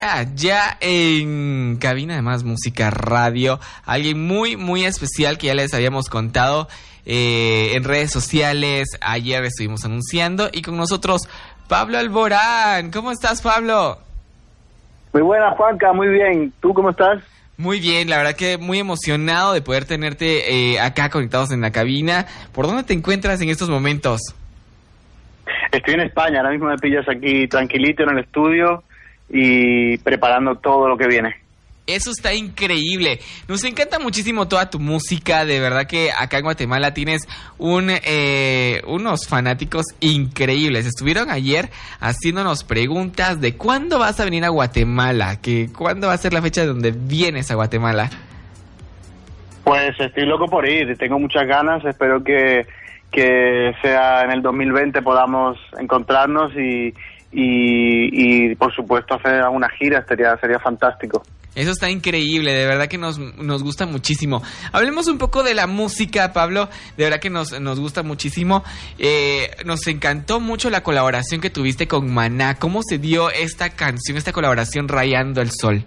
Ah, ya en cabina de más música radio, alguien muy, muy especial que ya les habíamos contado eh, en redes sociales, ayer estuvimos anunciando y con nosotros Pablo Alborán. ¿Cómo estás, Pablo? Muy buena, Juanca, muy bien. ¿Tú cómo estás? Muy bien, la verdad que muy emocionado de poder tenerte eh, acá conectados en la cabina. ¿Por dónde te encuentras en estos momentos? Estoy en España, ahora mismo me pillas aquí tranquilito en el estudio y preparando todo lo que viene. Eso está increíble. Nos encanta muchísimo toda tu música. De verdad que acá en Guatemala tienes un, eh, unos fanáticos increíbles. Estuvieron ayer haciéndonos preguntas de cuándo vas a venir a Guatemala, que cuándo va a ser la fecha de donde vienes a Guatemala. Pues estoy loco por ir, tengo muchas ganas. Espero que, que sea en el 2020 podamos encontrarnos y, y, y por supuesto hacer una gira. Sería, sería fantástico. Eso está increíble, de verdad que nos, nos gusta muchísimo. Hablemos un poco de la música, Pablo, de verdad que nos, nos gusta muchísimo. Eh, nos encantó mucho la colaboración que tuviste con Maná. ¿Cómo se dio esta canción, esta colaboración Rayando el Sol?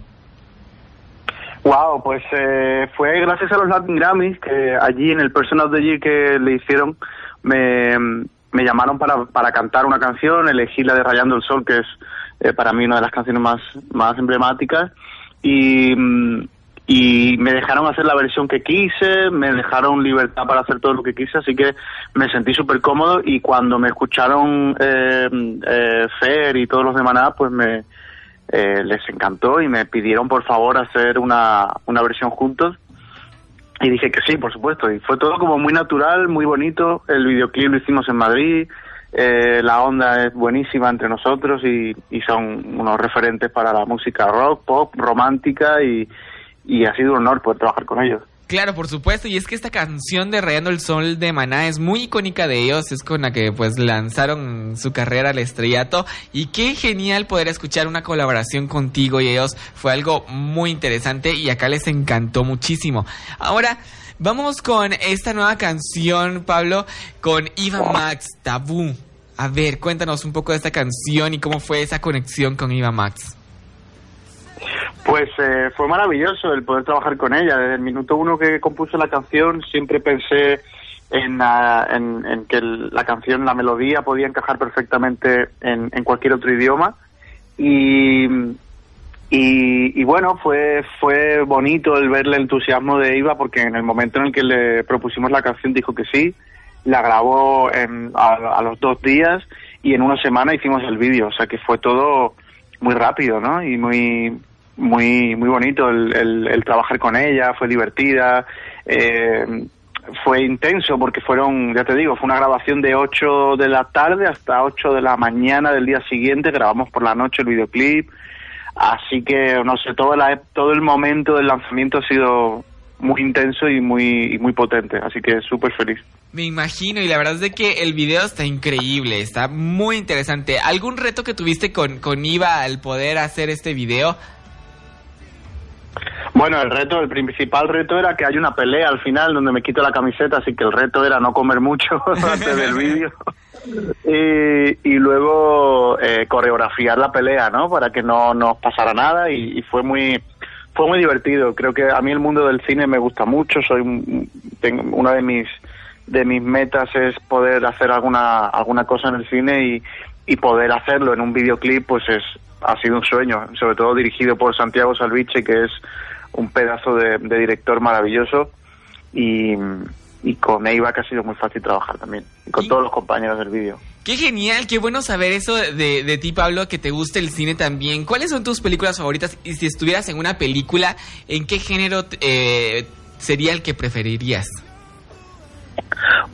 Wow, pues eh, fue gracias a los Latin Grammys que allí en el Person of the Year que le hicieron me, me llamaron para, para cantar una canción, elegí la de Rayando el Sol, que es eh, para mí una de las canciones más, más emblemáticas y, y me dejaron hacer la versión que quise, me dejaron libertad para hacer todo lo que quise, así que me sentí súper cómodo y cuando me escucharon eh, eh, Fer y todos los de Maná, pues me eh, les encantó y me pidieron por favor hacer una, una versión juntos y dije que sí, por supuesto, y fue todo como muy natural, muy bonito, el videoclip lo hicimos en Madrid, eh, la onda es buenísima entre nosotros y, y, son unos referentes para la música rock, pop, romántica y, y, ha sido un honor poder trabajar con ellos. Claro, por supuesto, y es que esta canción de Rayando el Sol de Maná es muy icónica de ellos, es con la que pues lanzaron su carrera al estrellato y qué genial poder escuchar una colaboración contigo y ellos, fue algo muy interesante y acá les encantó muchísimo. Ahora, Vamos con esta nueva canción, Pablo, con Iva Max, Tabú. A ver, cuéntanos un poco de esta canción y cómo fue esa conexión con Iva Max. Pues eh, fue maravilloso el poder trabajar con ella. Desde el minuto uno que compuso la canción siempre pensé en, en, que la canción, la melodía podía encajar perfectamente en, cualquier otro idioma. Y, y, y, bueno, fue, fue bonito el ver el entusiasmo de Iva porque en el momento en el que le propusimos la canción dijo que sí, la grabó en, a, a, los dos días y en una semana hicimos el vídeo, o sea que fue todo muy rápido, ¿no? Y muy muy muy bonito el, trabajar con ella, fue divertida, eh, fue intenso porque fueron, ya te digo, fue una grabación de 8 de la tarde hasta 8 de la mañana del día siguiente, grabamos por la noche el videoclip, Así que, no sé, todo, la, todo el momento del lanzamiento ha sido muy intenso y muy, y muy potente, así que súper feliz. Me imagino, y la verdad es de que el video está increíble, está muy interesante. ¿Algún reto que tuviste con, con Iva al poder hacer este video? Bueno, el reto, el principal reto era que hay una pelea al final donde me quito la camiseta, así que el reto era no comer mucho antes del vídeo. y, y, luego eh, coreografiar la pelea, ¿no? Para que no nos pasara nada y, y, fue muy fue muy divertido. Creo que a mí el mundo del cine me gusta mucho. Soy tengo, una de mis de mis metas es poder hacer alguna alguna cosa en el cine y, y poder hacerlo en un videoclip, pues es ha sido un sueño. Sobre todo dirigido por Santiago Salviche, que es un pedazo de, de director maravilloso y y con Eiva que ha sido muy fácil trabajar también, y con y, todos los compañeros del vídeo. Qué genial, qué bueno saber eso de, de, ti, Pablo, que te guste el cine también. ¿Cuáles son tus películas favoritas? Y si estuvieras en una película, ¿en qué género eh, sería el que preferirías?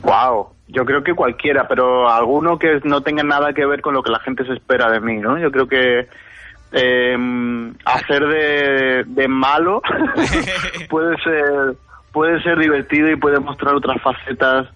Wow, yo creo que cualquiera, pero alguno que no tenga nada que ver con lo que la gente se espera de mí, ¿no? Yo creo que eh, hacer de, de malo puede ser puede ser divertido y puede mostrar otras facetas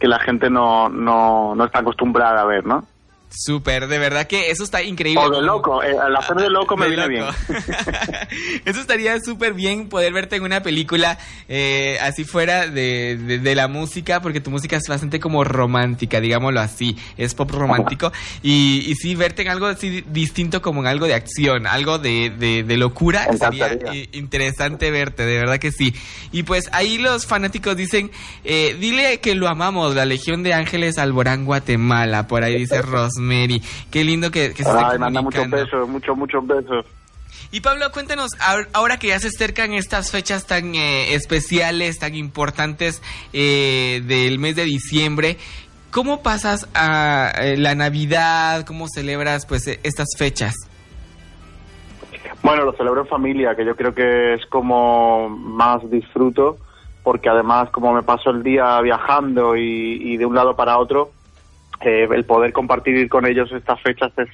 que la gente no, no, no está acostumbrada a ver, ¿no? Súper, de verdad que eso está increíble. O de loco, eh, hacer de loco me viene bien. eso estaría súper bien poder verte en una película eh, así fuera de, de, la música, porque tu música es bastante como romántica, digámoslo así, es pop romántico. Y, y sí, verte en algo así distinto como en algo de acción, algo de, de, locura, sería interesante verte, de verdad que sí. Y pues ahí los fanáticos dicen, eh, dile que lo amamos, la Legión de Ángeles Alborán, Guatemala, por ahí dice Ros Mary. Qué lindo que, se Ay, manda muchos besos, muchos, muchos besos. Y Pablo, cuéntanos, ahora que ya se acercan estas fechas tan eh, especiales, tan importantes eh, del mes de diciembre, ¿cómo pasas a eh, la Navidad? ¿Cómo celebras pues estas fechas? Bueno, lo celebro en familia, que yo creo que es como más disfruto, porque además como me paso el día viajando y de un lado para otro, eh, el poder compartir con ellos estas fechas es,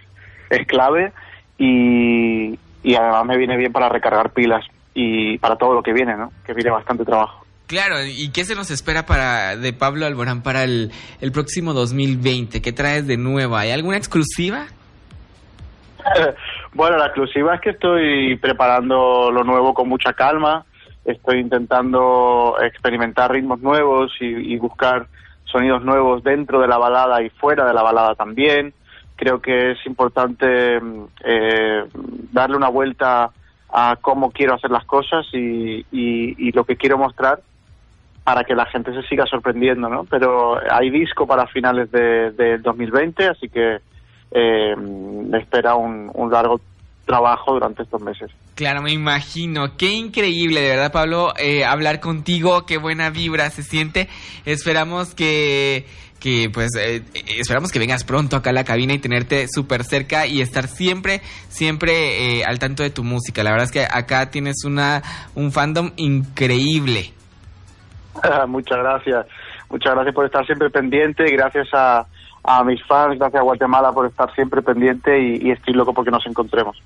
es clave y, y además me viene bien para recargar pilas y para todo lo que viene, ¿no? Que viene bastante trabajo. Claro, ¿y qué se nos espera para de Pablo Alborán para el, el próximo 2020? ¿Qué traes de nuevo? ¿Hay alguna exclusiva? bueno, la exclusiva es que estoy preparando lo nuevo con mucha calma, estoy intentando experimentar ritmos nuevos y buscar sonidos nuevos dentro de la balada y fuera de la balada también. Creo que es importante mm, eh, darle una vuelta a cómo quiero hacer las cosas y, y, lo que quiero mostrar para que la gente se siga sorprendiendo, ¿no? Pero hay disco para finales del de 2020, así que eh, me espera un, un largo trabajo durante estos meses. Claro, me imagino. Qué increíble, de verdad, Pablo, eh, hablar contigo. Qué buena vibra se siente. Esperamos que que pues eh, esperamos que vengas pronto acá a la cabina y tenerte súper cerca y estar siempre, siempre eh, al tanto de tu música. La verdad es que acá tienes una un fandom increíble. Muchas gracias. Muchas gracias por estar siempre pendiente. Gracias a, a mis fans, gracias a Guatemala por estar siempre pendiente y, y estoy loco porque nos encontremos.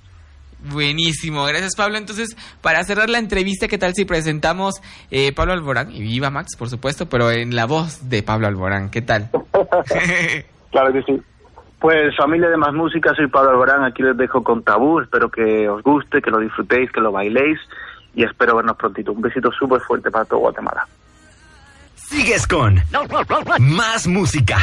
Buenísimo, gracias Pablo. Entonces, para cerrar la entrevista, ¿qué tal si presentamos eh, Pablo Alborán y viva Max, por supuesto, pero en la voz de Pablo Alborán? ¿Qué tal? claro que sí. Pues familia de más música, soy Pablo Alborán, aquí les dejo con Tabú, espero que os guste, que lo disfrutéis, que lo bailéis y espero vernos prontito. Un besito súper fuerte para todo Guatemala. Sigues con más música.